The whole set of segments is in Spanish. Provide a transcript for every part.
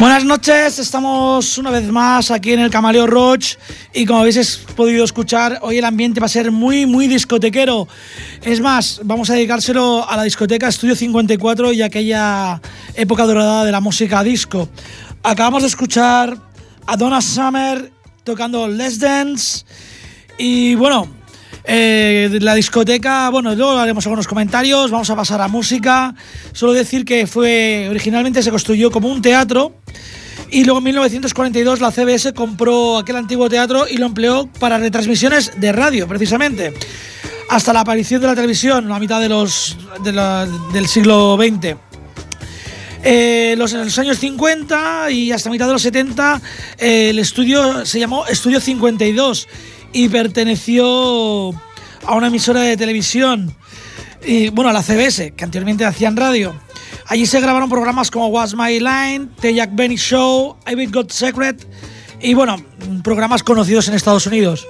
Buenas noches, estamos una vez más aquí en el Camaleo Roach y como habéis podido escuchar, hoy el ambiente va a ser muy, muy discotequero. Es más, vamos a dedicárselo a la discoteca Estudio 54 y aquella época dorada de la música disco. Acabamos de escuchar a Donna Summer tocando Let's Dance y bueno, eh, la discoteca, bueno, luego haremos algunos comentarios, vamos a pasar a música. Solo decir que fue originalmente se construyó como un teatro y luego en 1942 la CBS compró aquel antiguo teatro y lo empleó para retransmisiones de radio, precisamente. Hasta la aparición de la televisión, a mitad de los, del siglo XX. Eh, los, en los años 50 y hasta mitad de los 70 eh, el estudio se llamó Estudio 52 y perteneció a una emisora de televisión, y bueno, a la CBS, que anteriormente hacían radio. Allí se grabaron programas como What's My Line, The Jack Benny Show, I've Got Secret y bueno, programas conocidos en Estados Unidos.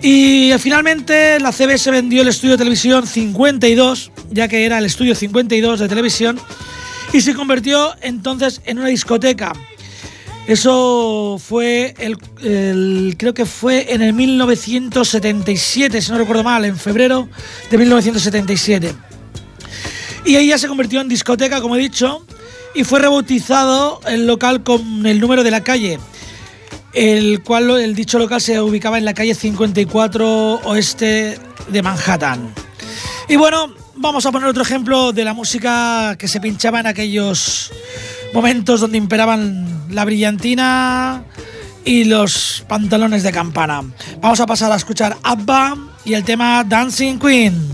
Y finalmente la CBS vendió el estudio de televisión 52, ya que era el estudio 52 de televisión, y se convirtió entonces en una discoteca eso fue el, creo que fue en el 1977, si no recuerdo mal, en febrero de 1977. Y ahí ya se convirtió en discoteca, como he dicho, y fue rebautizado el local con el número de la calle, el cual el dicho local se ubicaba en la calle 54 oeste de Manhattan. Y bueno, vamos a poner otro ejemplo de la música que se pinchaba en aquellos momentos donde imperaban la brillantina y los pantalones de campana. Vamos a pasar a escuchar Abba y el tema Dancing Queen.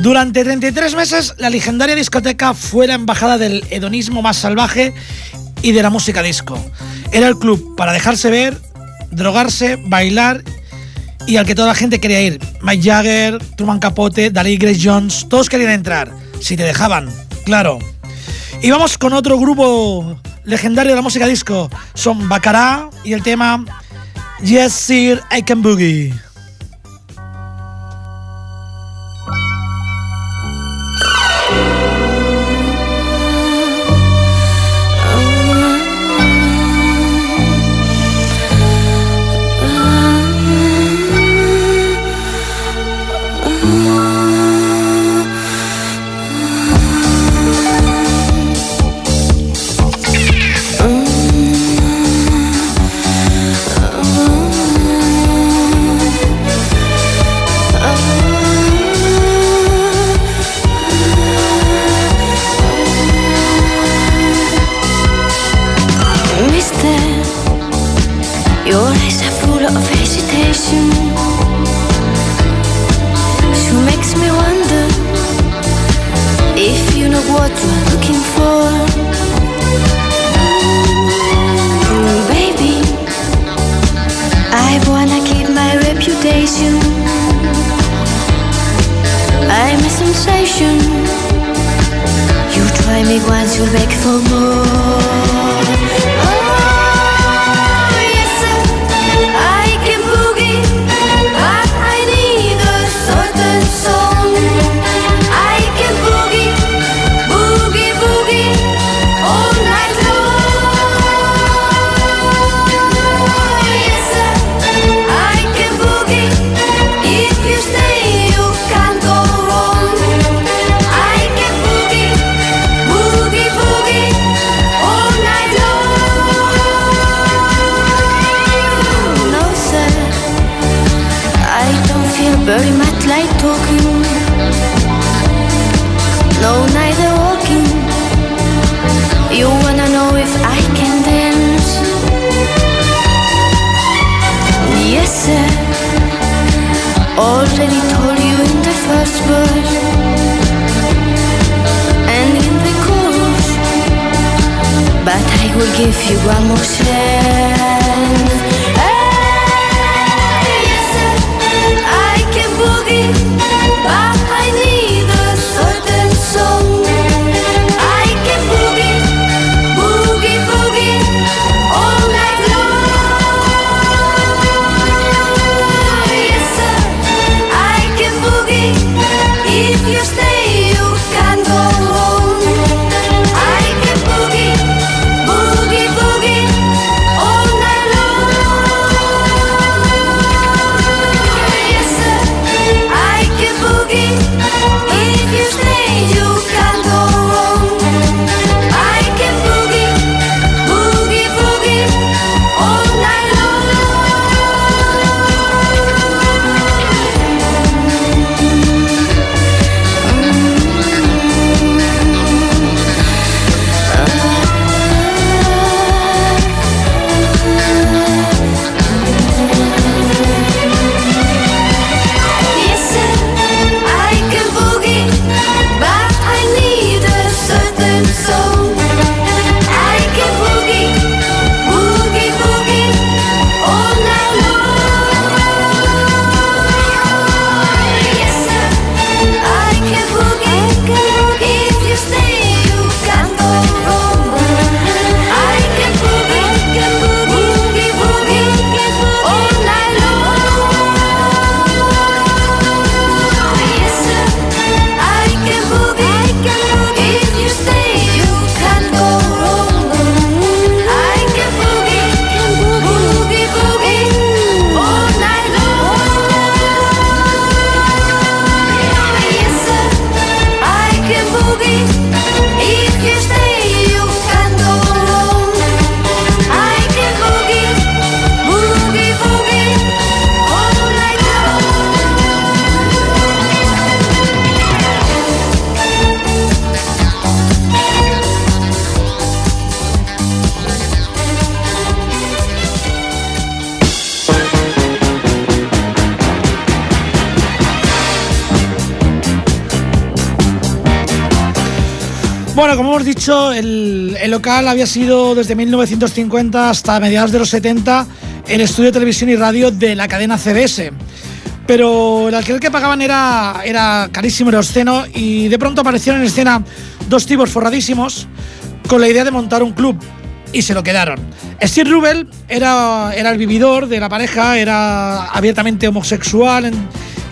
Durante 33 meses la legendaria discoteca fue la embajada del hedonismo más salvaje y de la música disco. Era el club para dejarse ver, drogarse, bailar y al que toda la gente quería ir. Mike Jagger, Truman Capote, Dalí Grace Jones, todos querían entrar, si te dejaban, claro. Y vamos con otro grupo legendario de la música disco. Son Bacará y el tema Yes Sir I Can Boogie. we'll give you one more chance. Bueno, como hemos dicho, el, local había sido desde 1950 hasta mediados de los 70 el estudio de televisión y radio de la cadena CBS. Pero el alquiler que pagaban era, era carísimo, era obsceno y de pronto aparecieron en escena dos tipos forradísimos con la idea de montar un club y se lo quedaron. Steve Rubel era, era el vividor de la pareja, era abiertamente homosexual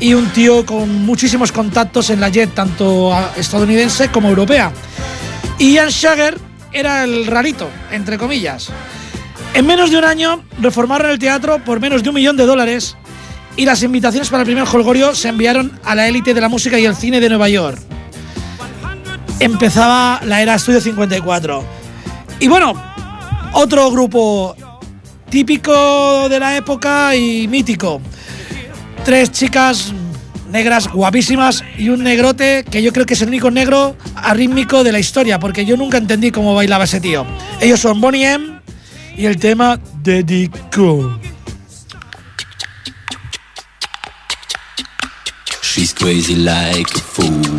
y un tío con muchísimos contactos en la jet, tanto estadounidense como europea. Y Ian Shager era el rarito, entre comillas. En menos de un año reformaron el teatro por menos de un millón de dólares y las invitaciones para el primer holgorio se enviaron a la élite de la música y el cine de Nueva York. Empezaba la era Estudio 54. Y bueno, otro grupo típico de la época y mítico. Tres chicas negras guapísimas y un negrote que yo creo que es el único negro arrítmico de la historia, porque yo nunca entendí cómo bailaba ese tío. Ellos son Bonnie M y el tema Dedico. She's crazy like a fool.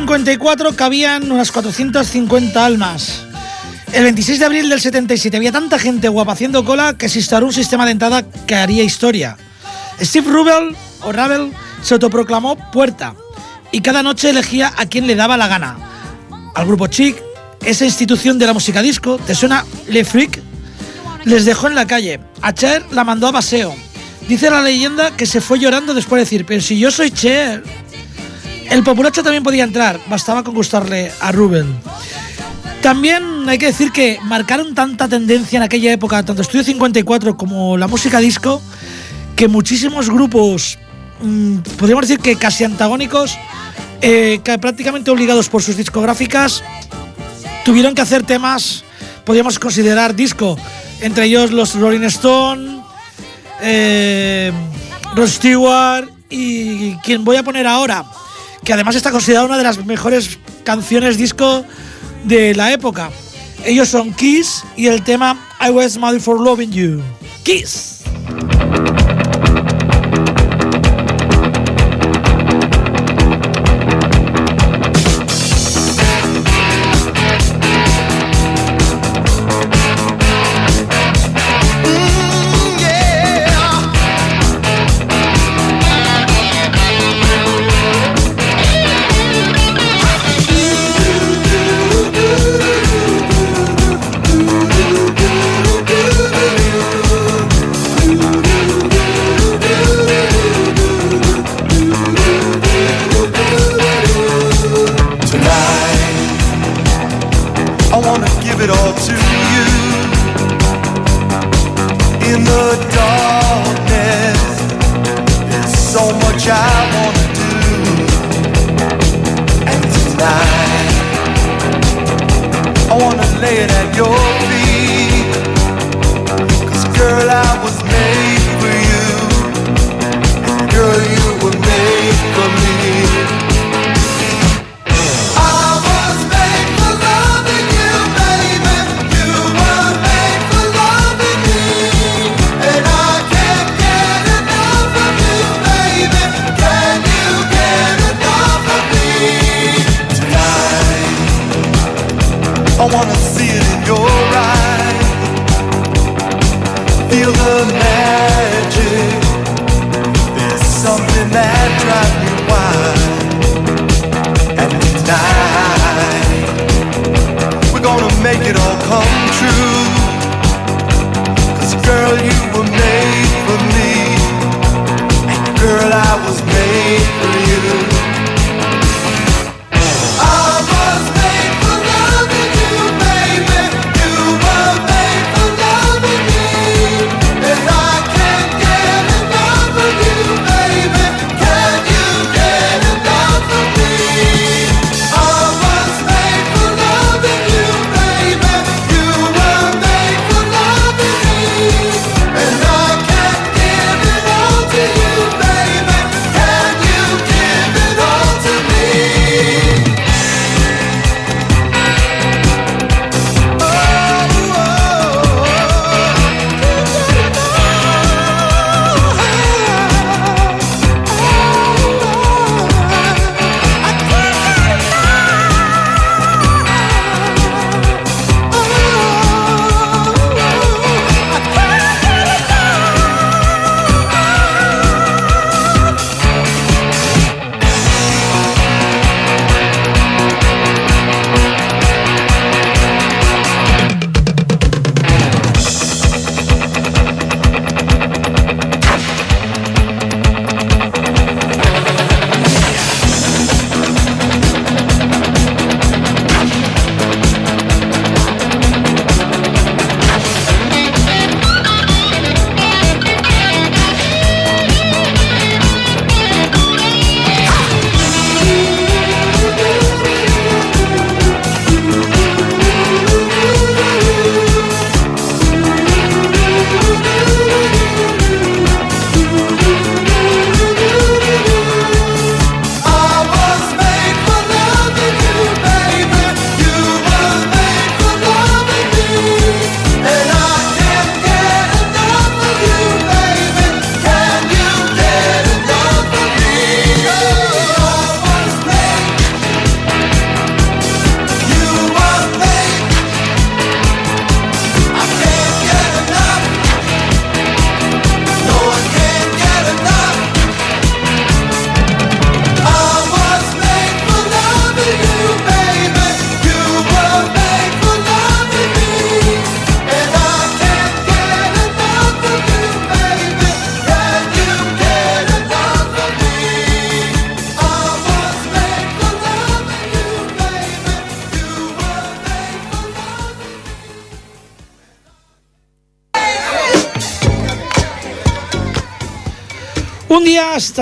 1954 cabían unas 450 almas. El 26 de abril del 77 había tanta gente guapa haciendo cola que se instauró un sistema de entrada que haría historia. Steve Rubel, o Ravel, se autoproclamó puerta y cada noche elegía a quien le daba la gana. Al grupo Chic, esa institución de la música disco, ¿te suena Le Freak? Les dejó en la calle. A Cher la mandó a paseo. Dice la leyenda que se fue llorando después de decir, pero si yo soy Cher. El populacho también podía entrar, bastaba con gustarle a Rubén. También hay que decir que marcaron tanta tendencia en aquella época, tanto Estudio 54 como la música disco, que muchísimos grupos, mm, podríamos decir que casi antagónicos, eh, que prácticamente obligados por sus discográficas, tuvieron que hacer temas, podríamos considerar disco, entre ellos los Rolling Stone, eh, Rod Stewart y quien voy a poner ahora, que además está considerada una de las mejores canciones disco de la época. Ellos son Kiss y el tema I Was Made for Loving You. Kiss.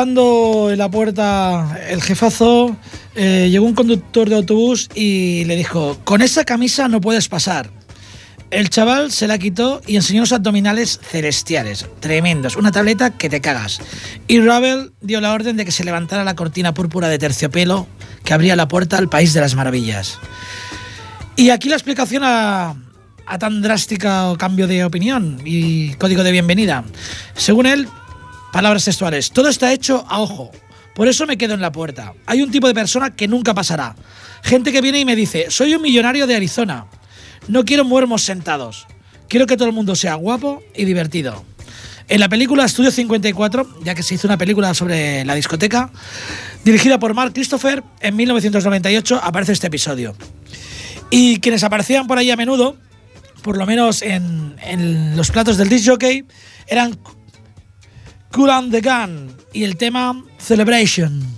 En la puerta el jefazo, eh, llegó un conductor de autobús y le dijo, con esa camisa no puedes pasar. El chaval se la quitó y enseñó los abdominales celestiales, tremendos, una tableta que te cagas. Y Ravel dio la orden de que se levantara la cortina púrpura de terciopelo que abría la puerta al país de las maravillas. Y aquí la explicación a, tan drástica cambio de opinión y código de bienvenida. Según él, palabras textuales, todo está hecho a ojo. Por eso me quedo en la puerta. Hay un tipo de persona que nunca pasará. Gente que viene y me dice, soy un millonario de Arizona. No quiero muermos sentados. Quiero que todo el mundo sea guapo y divertido. En la película Estudio 54, ya que se hizo una película sobre la discoteca, dirigida por Mark Christopher, en 1998 aparece este episodio. Y quienes aparecían por ahí a menudo, por lo menos en, en los platos del disc jockey, eran Cool and the Gun y el tema Celebration.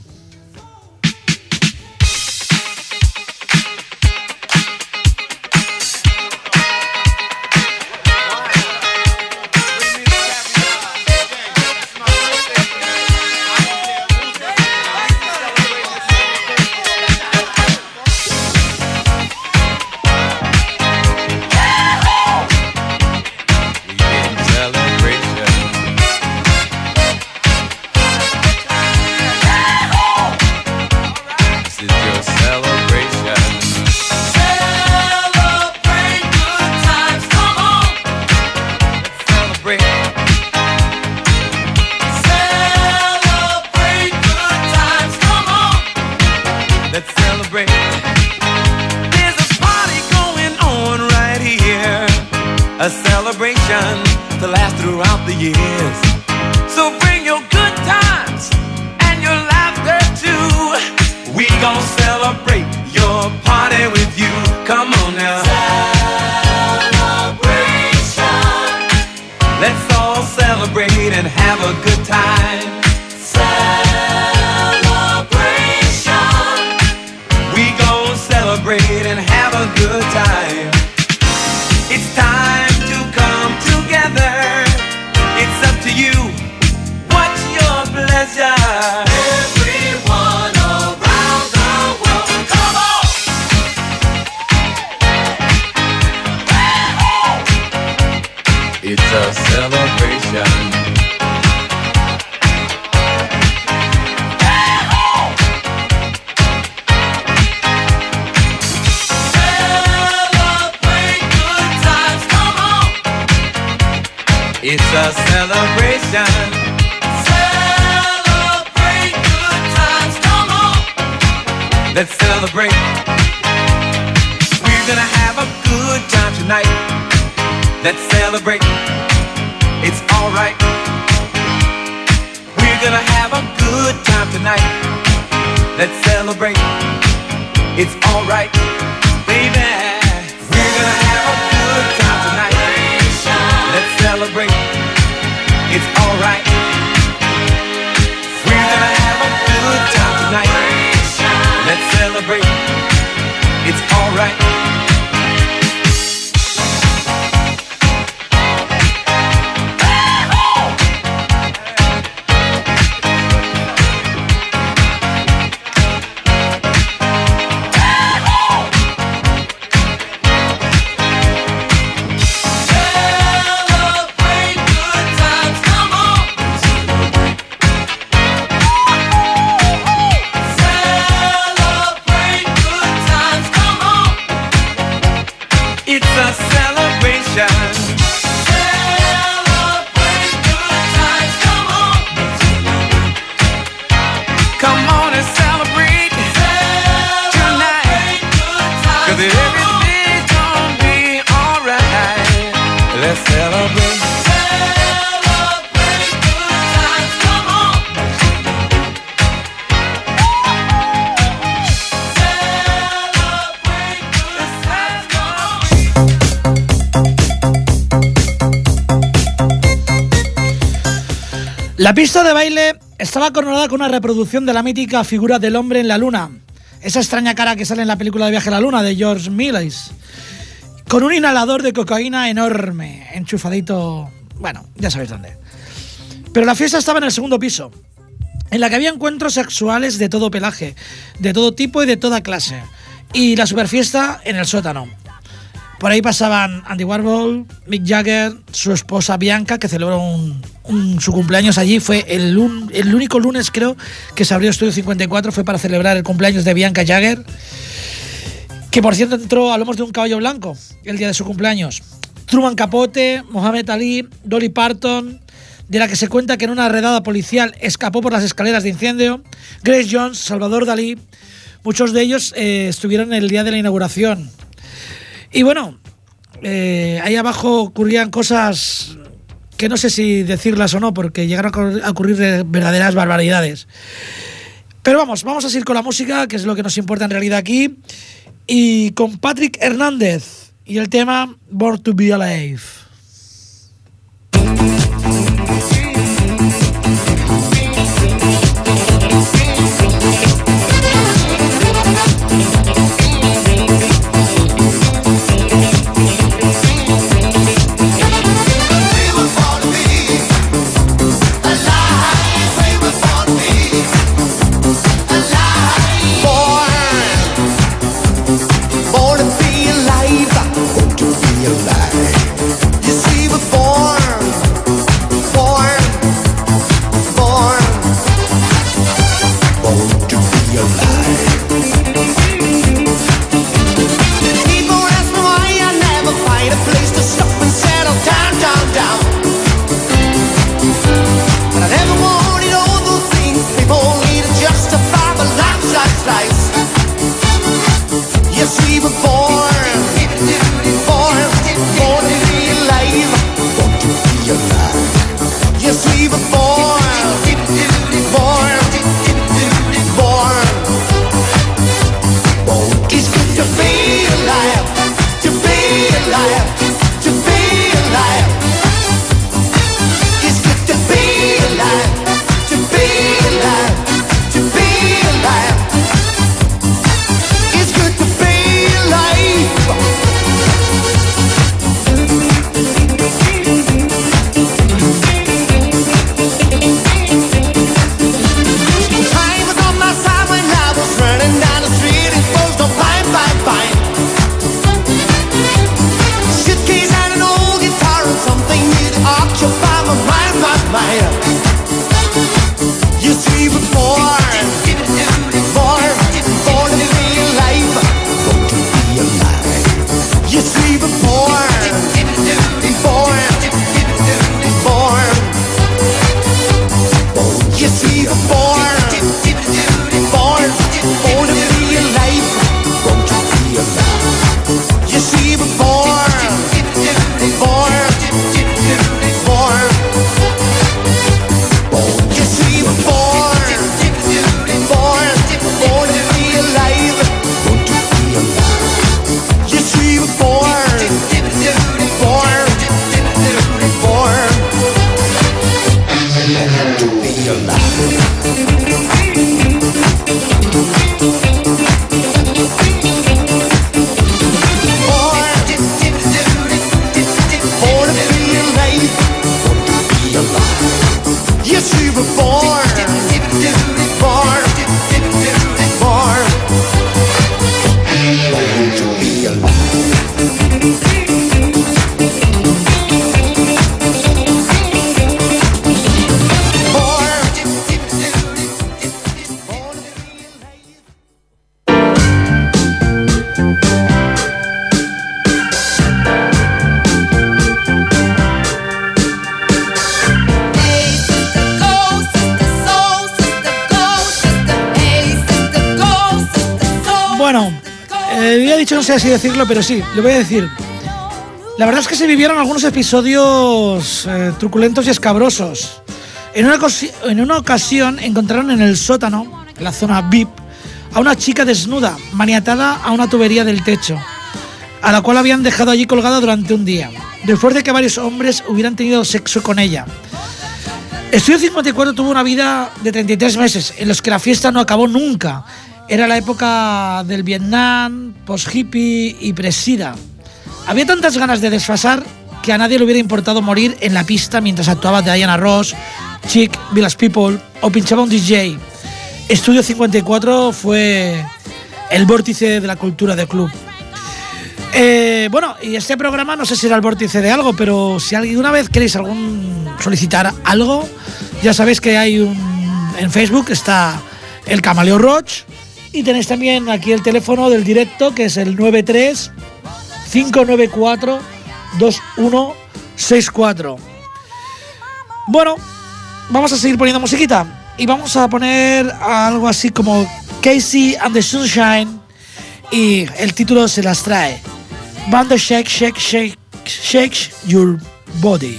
and have a good time. Celebration. We gon' celebrate and have a good time. La estaba coronada con una reproducción de la mítica figura del hombre en la luna, esa extraña cara que sale en la película de Viaje a la Luna de George Millis, con un inhalador de cocaína enorme, enchufadito, bueno, ya sabéis dónde. Pero la fiesta estaba en el segundo piso, en la que había encuentros sexuales de todo pelaje, de todo tipo y de toda clase. Y la superfiesta en el sótano. Por ahí pasaban Andy Warhol, Mick Jagger, su esposa Bianca, que celebró su cumpleaños allí. Fue el, el, único lunes, creo, que se abrió Estudio 54, fue para celebrar el cumpleaños de Bianca Jagger, que por cierto entró a lomos de un caballo blanco el día de su cumpleaños. Truman Capote, Mohamed Ali, Dolly Parton, de la que se cuenta que en una redada policial escapó por las escaleras de incendio, Grace Jones, Salvador Dalí, muchos de ellos eh, estuvieron el día de la inauguración. Y bueno, eh, ahí abajo ocurrían cosas que no sé si decirlas o no, porque llegaron a ocurrir verdaderas barbaridades. Pero vamos, vamos a seguir con la música, que es lo que nos importa en realidad aquí, y con Patrick Hernández y el tema Born to Be Alive. Así decirlo, pero sí, le voy a decir. La verdad es que se vivieron algunos episodios eh, truculentos y escabrosos. En una, en una ocasión encontraron en el sótano, en la zona VIP, a una chica desnuda, maniatada a una tubería del techo, a la cual habían dejado allí colgada durante un día, después de que varios hombres hubieran tenido sexo con ella. Estudio 54 tuvo una vida de 33 meses, en los que la fiesta no acabó nunca, era la época del Vietnam, post-hippie y presida. Había tantas ganas de desfasar que a nadie le hubiera importado morir en la pista mientras actuaba Diana Ross, Chic, Village People o pinchaba un DJ. Estudio 54 fue el vórtice de la cultura del club. Eh, bueno, y este programa no sé si era el vórtice de algo, pero si alguna vez queréis solicitar algo, ya sabéis que hay un en Facebook está el Camaleo Roach y tenéis también aquí el teléfono del directo que es el 93 594 2164. Bueno, vamos a seguir poniendo musiquita y vamos a poner algo así como Casey and the Sunshine y el título se las trae. Band Shake Shake Shake Shake Your Body.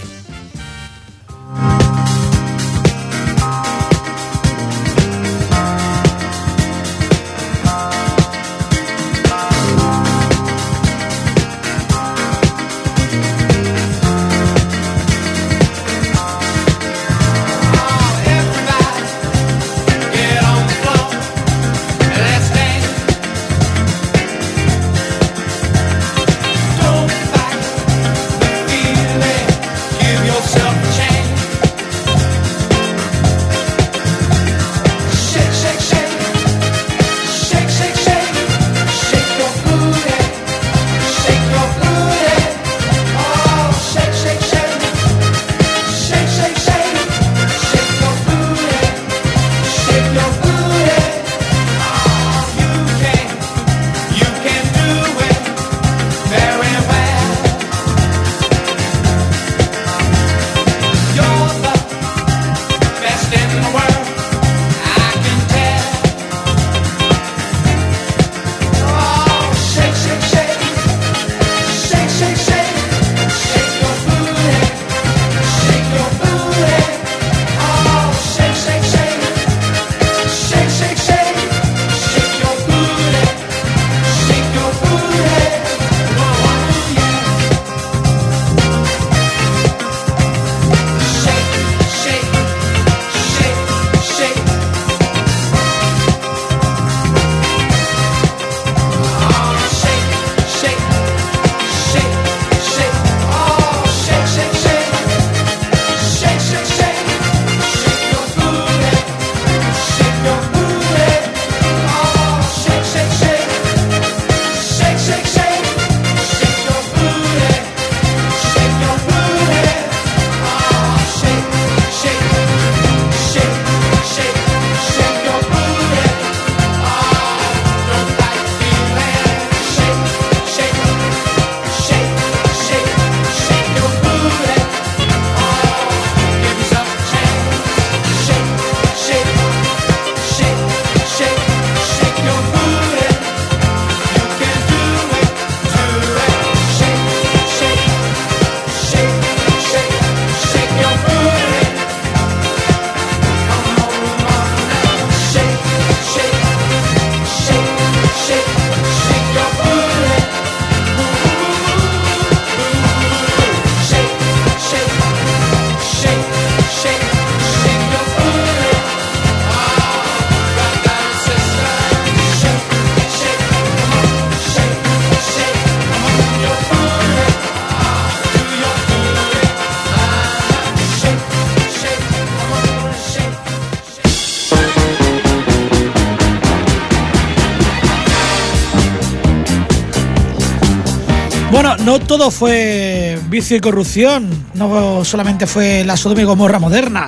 Todo fue vicio y corrupción, no solamente fue la Sodoma y Gomorra moderna.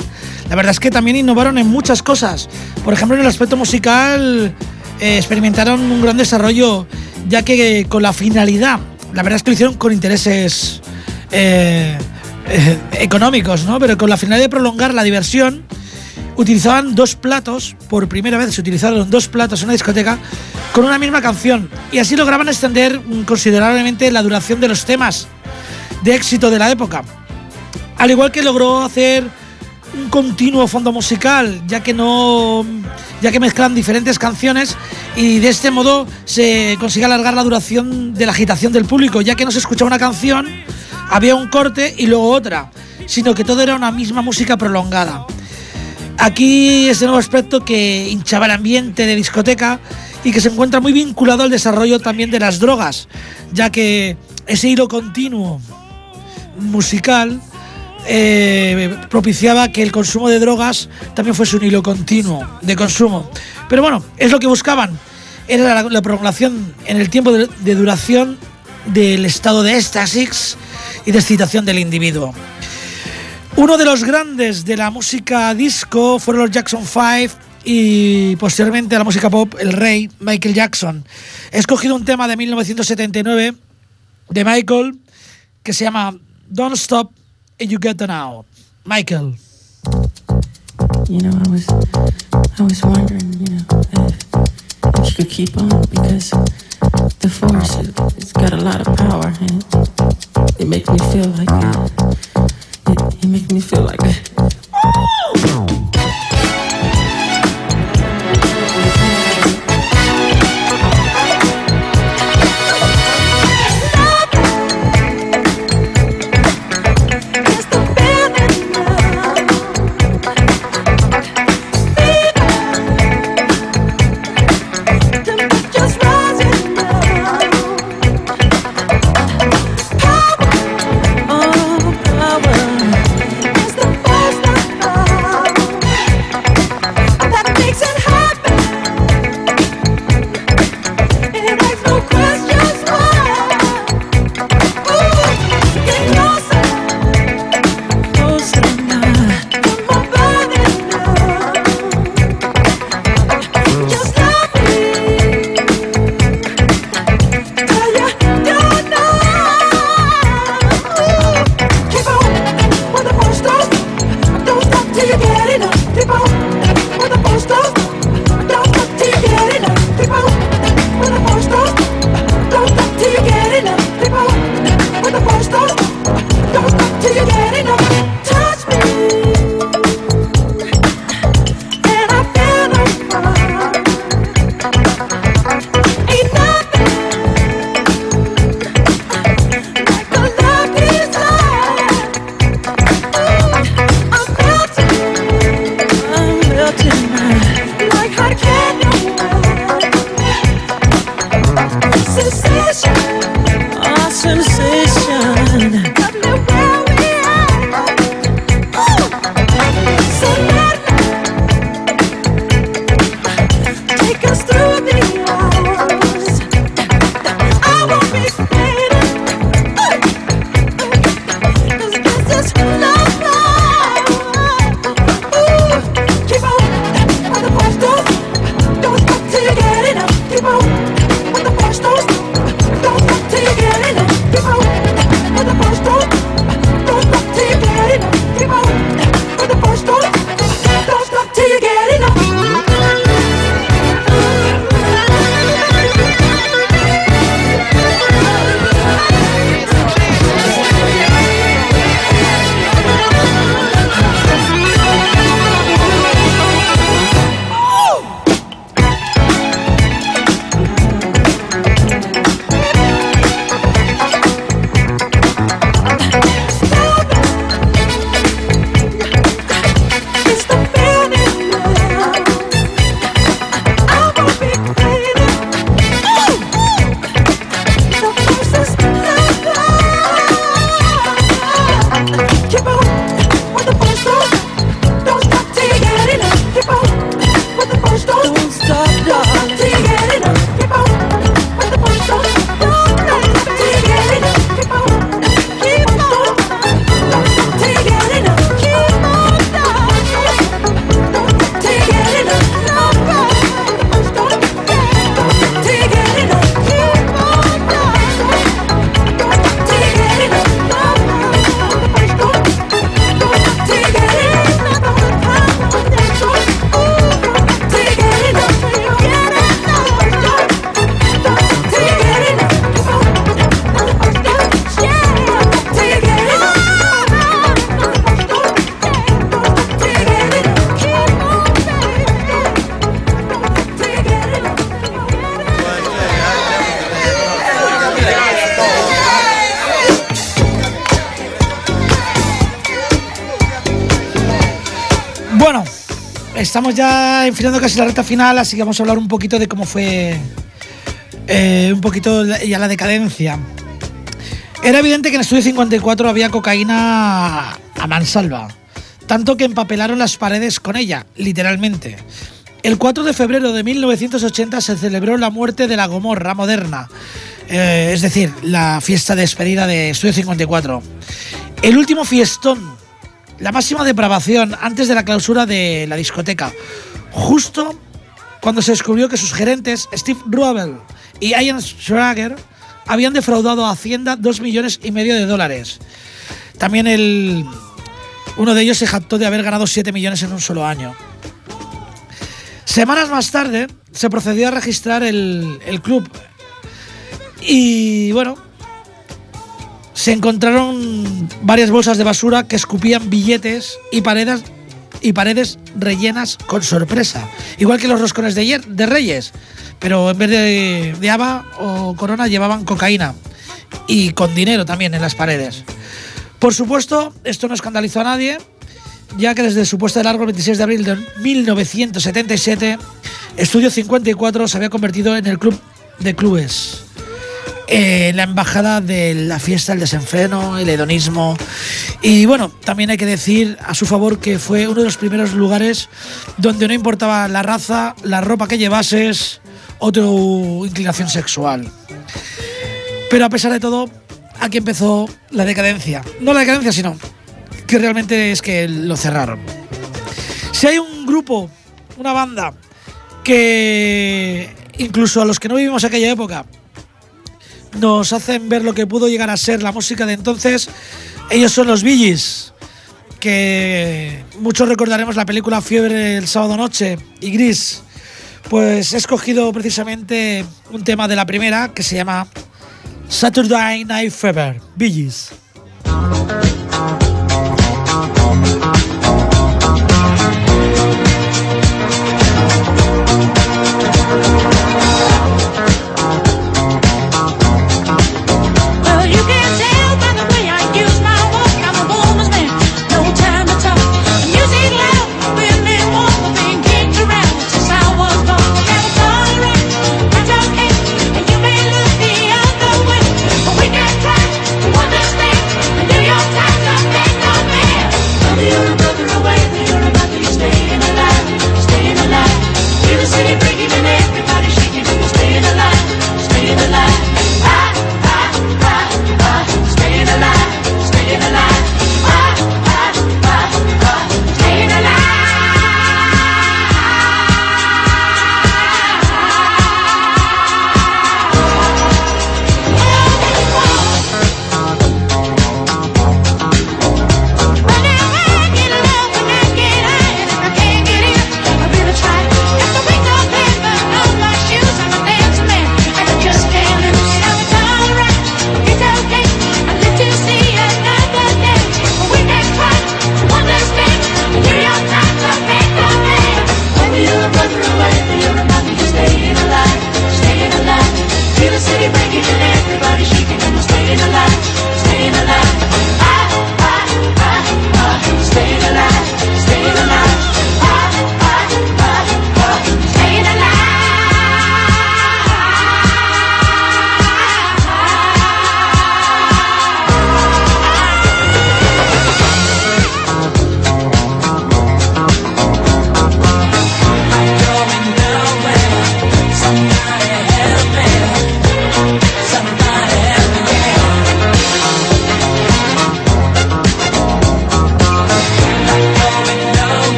La verdad es que también innovaron en muchas cosas. Por ejemplo, en el aspecto musical eh, experimentaron un gran desarrollo, ya que con la finalidad, la verdad es que lo hicieron con intereses eh, eh, económicos, ¿no? Pero con la finalidad de prolongar la diversión, utilizaban dos platos, por primera vez se utilizaron dos platos en una discoteca con una misma canción y así lograban extender considerablemente la duración de los temas de éxito de la época. Al igual que logró hacer un continuo fondo musical, ya que no ya que mezclan diferentes canciones y de este modo se consigue alargar la duración de la agitación del público, ya que no se escuchaba una canción, había un corte y luego otra, sino que todo era una misma música prolongada. Aquí este nuevo aspecto que hinchaba el ambiente de discoteca y que se encuentra muy vinculado al desarrollo también de las drogas, ya que ese hilo continuo musical eh, propiciaba que el consumo de drogas también fuese un hilo continuo de consumo. Pero bueno, es lo que buscaban. Era la, prolongación en el tiempo de, de duración del estado de éxtasis y de excitación del individuo. Uno de los grandes de la música disco fueron los Jackson 5 y posteriormente la música pop, el rey Michael Jackson. He escogido un tema de 1979 de Michael que se llama Don't Stop and You Get Now. Michael. You know, I was, I was wondering, you know, if, if you could keep on because the force, it, it's got a lot of power and it, makes me feel like, it, it, it makes me feel like. Estamos ya enfilando casi la recta final, así que vamos a hablar un poquito de cómo fue eh, un poquito ya la decadencia. Era evidente que en Estudio 54 había cocaína a mansalva, tanto que empapelaron las paredes con ella, literalmente. El 4 de febrero de 1980 se celebró la muerte de la Gomorra moderna, eh, es decir, la fiesta de despedida de Estudio 54. El último fiestón, la máxima depravación antes de la clausura de la discoteca, justo cuando se descubrió que sus gerentes, Steve Ruebel y Ian Schrager, habían defraudado a Hacienda dos millones y medio de dólares. También el, uno de ellos se jactó de haber ganado 7 millones en un solo año. Semanas más tarde se procedió a registrar el, el club y bueno, se encontraron varias bolsas de basura que escupían billetes y paredes, y paredes rellenas con sorpresa, igual que los roscones de, de Reyes, pero en vez de, de haba o corona llevaban cocaína y con dinero también en las paredes. Por supuesto, esto no escandalizó a nadie, ya que desde su puesto de largo el 26 de abril de 1977, Estudio 54 se había convertido en el club de clubes. Eh, la embajada de la fiesta, el desenfreno, el hedonismo. Y bueno, también hay que decir a su favor que fue uno de los primeros lugares donde no importaba la raza, la ropa que llevases o tu inclinación sexual. Pero a pesar de todo, aquí empezó la decadencia. No la decadencia, sino que realmente es que lo cerraron. Si hay un grupo, una banda, que incluso a los que no vivimos aquella época nos hacen ver lo que pudo llegar a ser la música de entonces, ellos son los Billys, que muchos recordaremos la película Fiebre el sábado noche y Gris. Pues he escogido precisamente un tema de la primera que se llama Saturday Night Fever, Billys.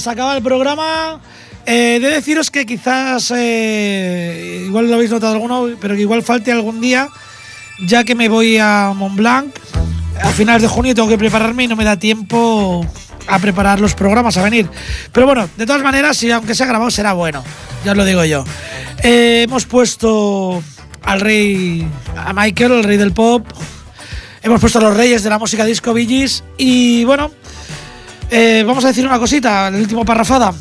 Se acaba el programa. Eh, de deciros que quizás, eh, igual lo habéis notado alguno, pero que igual falte algún día, ya que me voy a Montblanc. A finales de junio tengo que prepararme y no me da tiempo a preparar los programas a venir. Pero bueno, de todas maneras, si aunque sea grabado, será bueno. Ya os lo digo yo. Eh, hemos puesto al rey, a Michael, el rey del pop. Hemos puesto a los reyes de la música disco Billys. Y bueno, eh, vamos a decir una cosita, el último parrafada.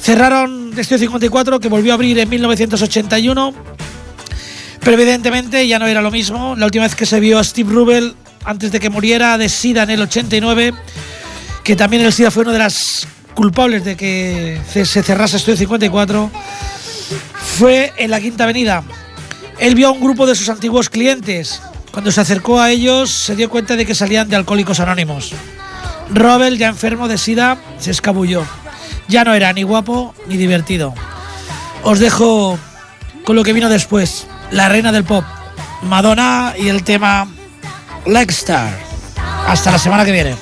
Cerraron Estudio 54, que volvió a abrir en 1981. Pero evidentemente ya no era lo mismo. La última vez que se vio a Steve Rubel, antes de que muriera de SIDA en el 89, que también el SIDA fue una de las culpables de que se cerrase Estudio 54, fue en la Quinta Avenida. Él vio a un grupo de sus antiguos clientes. Cuando se acercó a ellos, se dio cuenta de que salían de Alcohólicos Anónimos. Robel, ya enfermo de SIDA, se escabulló. Ya no era ni guapo ni divertido. Os dejo con lo que vino después, la reina del pop, Madonna y el tema Legstar. Hasta la semana que viene.